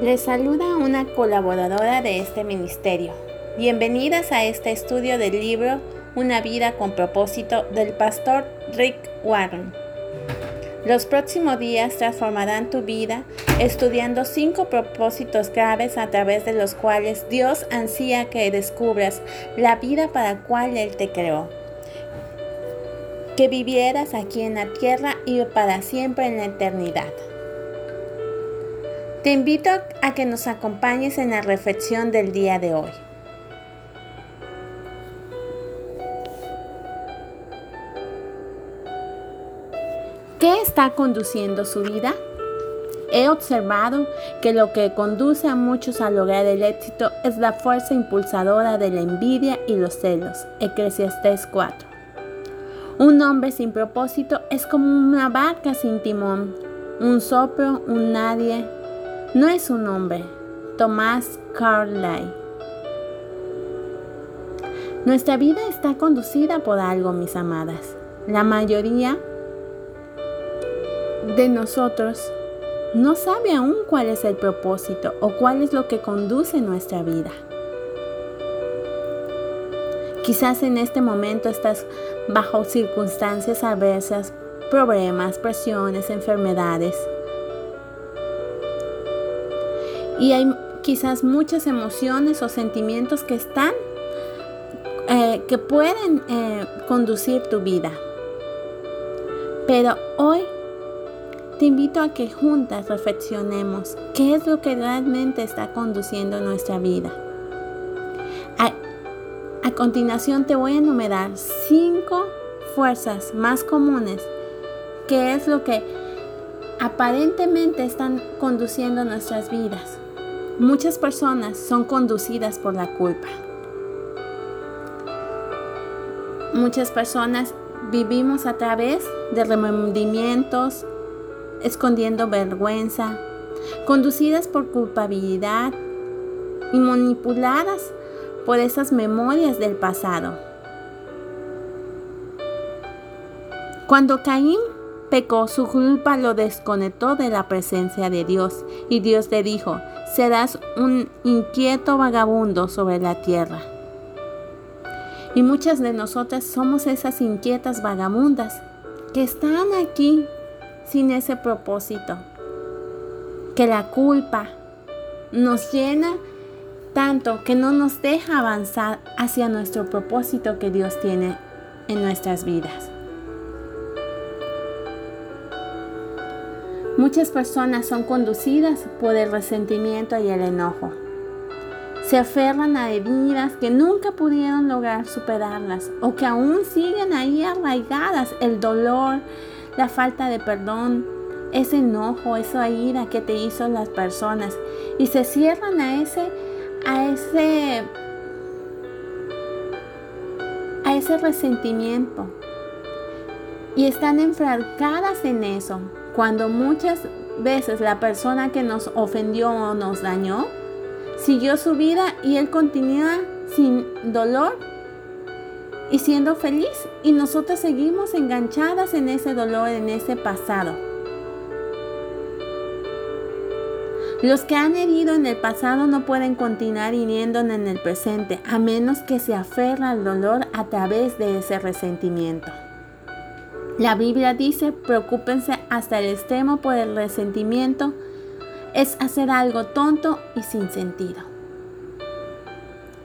Les saluda una colaboradora de este ministerio. Bienvenidas a este estudio del libro Una vida con propósito del pastor Rick Warren. Los próximos días transformarán tu vida estudiando cinco propósitos graves a través de los cuales Dios ansía que descubras la vida para la cual Él te creó. Que vivieras aquí en la tierra y para siempre en la eternidad. Te invito a que nos acompañes en la reflexión del día de hoy. ¿Qué está conduciendo su vida? He observado que lo que conduce a muchos a lograr el éxito es la fuerza impulsadora de la envidia y los celos. Eclesiastés 4. Un hombre sin propósito es como una barca sin timón, un soplo, un nadie, no es un hombre. Tomás Carlyle. Nuestra vida está conducida por algo, mis amadas. La mayoría de nosotros no sabe aún cuál es el propósito o cuál es lo que conduce nuestra vida. Quizás en este momento estás bajo circunstancias adversas, problemas, presiones, enfermedades y hay quizás muchas emociones o sentimientos que están, eh, que pueden eh, conducir tu vida. Pero hoy te invito a que juntas reflexionemos qué es lo que realmente está conduciendo nuestra vida. A, a continuación te voy a enumerar cinco fuerzas más comunes, que es lo que aparentemente están conduciendo nuestras vidas. Muchas personas son conducidas por la culpa. Muchas personas vivimos a través de remordimientos, escondiendo vergüenza, conducidas por culpabilidad y manipuladas por esas memorias del pasado. Cuando Caín pecó, su culpa lo desconectó de la presencia de Dios y Dios le dijo, serás un inquieto vagabundo sobre la tierra. Y muchas de nosotras somos esas inquietas vagabundas que están aquí sin ese propósito. Que la culpa nos llena tanto que no nos deja avanzar hacia nuestro propósito que Dios tiene en nuestras vidas. Muchas personas son conducidas por el resentimiento y el enojo. Se aferran a heridas que nunca pudieron lograr superarlas o que aún siguen ahí arraigadas. El dolor, la falta de perdón, ese enojo, esa ira que te hizo las personas y se cierran a ese a ese a ese resentimiento y están enfrascadas en eso cuando muchas veces la persona que nos ofendió o nos dañó siguió su vida y él continúa sin dolor y siendo feliz y nosotros seguimos enganchadas en ese dolor, en ese pasado. Los que han herido en el pasado no pueden continuar hiriendo en el presente a menos que se aferra al dolor a través de ese resentimiento. La Biblia dice, preocúpense hasta el extremo por el resentimiento, es hacer algo tonto y sin sentido.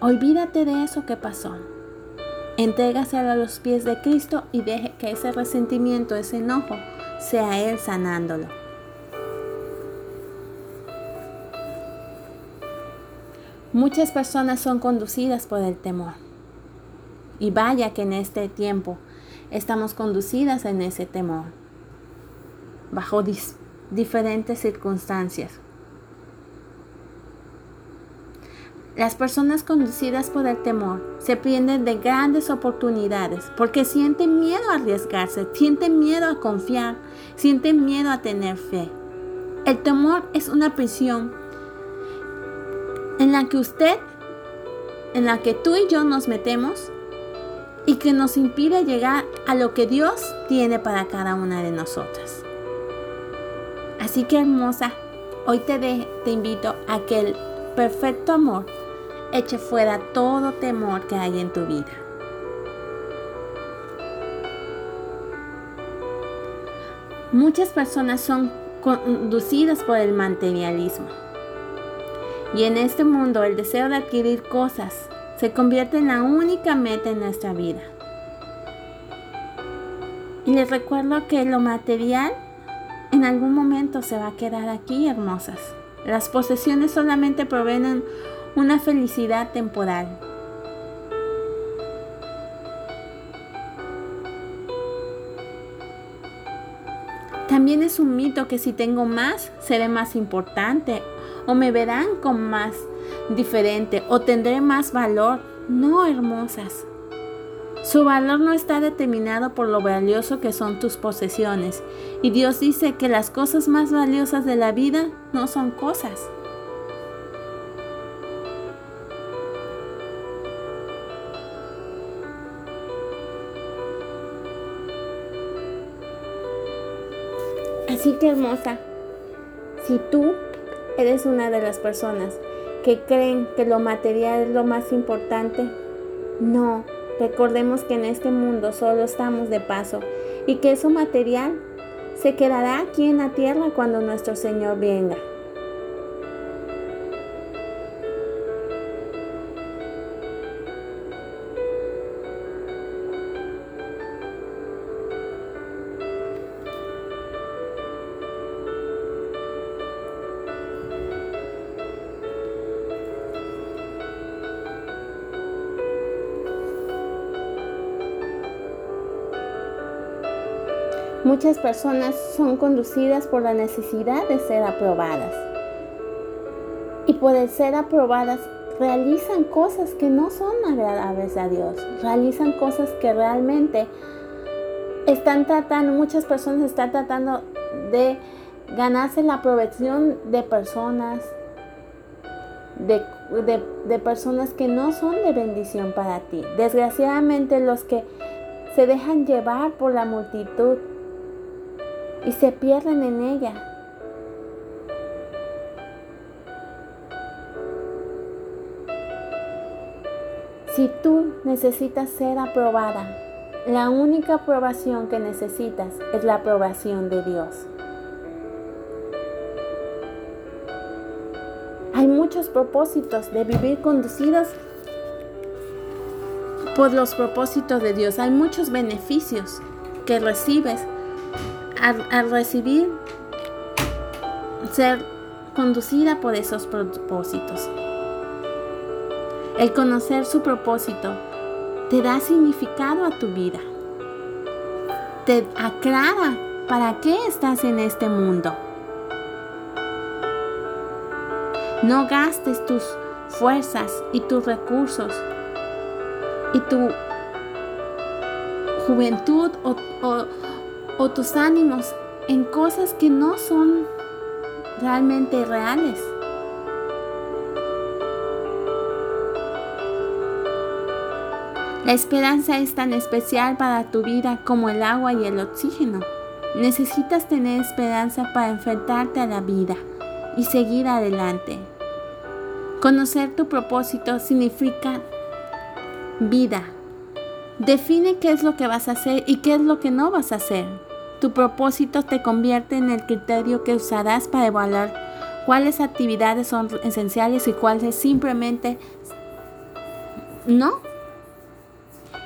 Olvídate de eso que pasó. Entrégaselo a los pies de Cristo y deje que ese resentimiento, ese enojo, sea Él sanándolo. Muchas personas son conducidas por el temor. Y vaya que en este tiempo estamos conducidas en ese temor, bajo diferentes circunstancias. Las personas conducidas por el temor se prenden de grandes oportunidades porque sienten miedo a arriesgarse, sienten miedo a confiar, sienten miedo a tener fe. El temor es una prisión en la que usted, en la que tú y yo nos metemos y que nos impide llegar a lo que Dios tiene para cada una de nosotras. Así que hermosa, Hoy te, te invito a que el perfecto amor eche fuera todo temor que hay en tu vida. Muchas personas son conducidas por el materialismo. Y en este mundo el deseo de adquirir cosas se convierte en la única meta en nuestra vida. Y les recuerdo que lo material en algún momento se va a quedar aquí, hermosas. Las posesiones solamente proveen una felicidad temporal. También es un mito que si tengo más, seré más importante o me verán como más diferente o tendré más valor. No, hermosas. Su valor no está determinado por lo valioso que son tus posesiones. Y Dios dice que las cosas más valiosas de la vida no son cosas. Así que hermosa, si tú eres una de las personas que creen que lo material es lo más importante, no, recordemos que en este mundo solo estamos de paso y que eso material se quedará aquí en la tierra cuando nuestro Señor venga. Muchas personas son conducidas por la necesidad de ser aprobadas. Y por el ser aprobadas realizan cosas que no son agradables a Dios. Realizan cosas que realmente están tratando, muchas personas están tratando de ganarse la aprobación de personas, de, de, personas que no son de bendición para ti. Desgraciadamente los que se dejan llevar por la multitud y se pierden en ella. Si tú necesitas ser aprobada, la única aprobación que necesitas es la aprobación de Dios. Hay muchos propósitos de vivir conducidos por los propósitos de Dios. Hay muchos beneficios que recibes al, recibir, ser conducida por esos propósitos. El conocer su propósito te da significado a tu vida. Te aclara para qué estás en este mundo. No gastes tus fuerzas y tus recursos y tu juventud o, o tus ánimos en cosas que no son realmente reales. La esperanza es tan especial para tu vida como el agua y el oxígeno. Necesitas tener esperanza para enfrentarte a la vida y seguir adelante. Conocer tu propósito significa vida, Define qué es lo que vas a hacer y qué es lo que no vas a hacer. Tu propósito te convierte en el criterio que usarás para evaluar cuáles actividades son esenciales y cuáles simplemente no.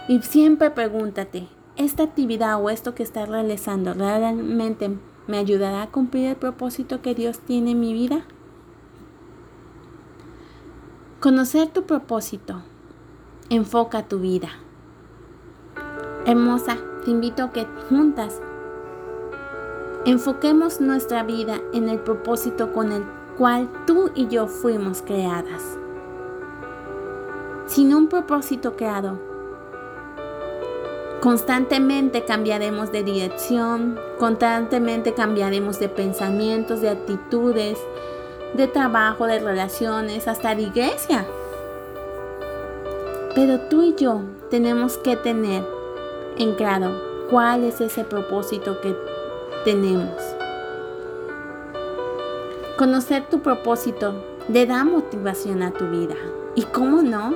Y siempre pregúntate, ¿esta actividad o esto que estás realizando realmente me ayudará a cumplir el propósito que Dios tiene en mi vida? Conocer tu propósito enfoca tu vida. Hermosa, te invito a que juntas enfoquemos nuestra vida en el propósito con el cual tú y yo fuimos creadas. Sin un propósito creado, constantemente cambiaremos de dirección, constantemente cambiaremos de pensamientos, de actitudes, de trabajo, de relaciones, hasta de iglesia. Pero tú y yo tenemos que tener en claro cuál es ese propósito que tenemos. Conocer tu propósito le da motivación a tu vida. Y cómo no,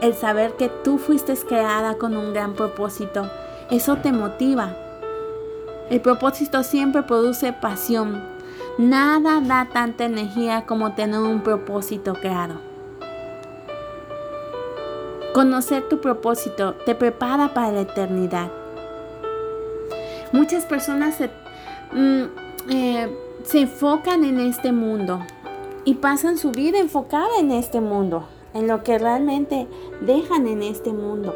el saber que tú fuiste creada con un gran propósito, eso te motiva. El propósito siempre produce pasión. Nada da tanta energía como tener un propósito claro. Conocer tu propósito te prepara para la eternidad. Muchas personas se, mm, eh, se enfocan en este mundo y pasan su vida enfocada en este mundo, en lo que realmente dejan en este mundo.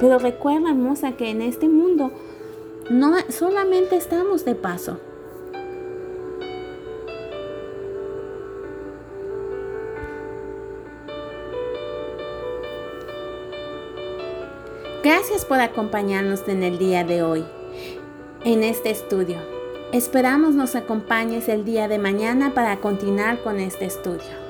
Pero recuerda, hermosa, que en este mundo no solamente estamos de paso. Gracias por acompañarnos en el día de hoy, en este estudio. Esperamos nos acompañes el día de mañana para continuar con este estudio.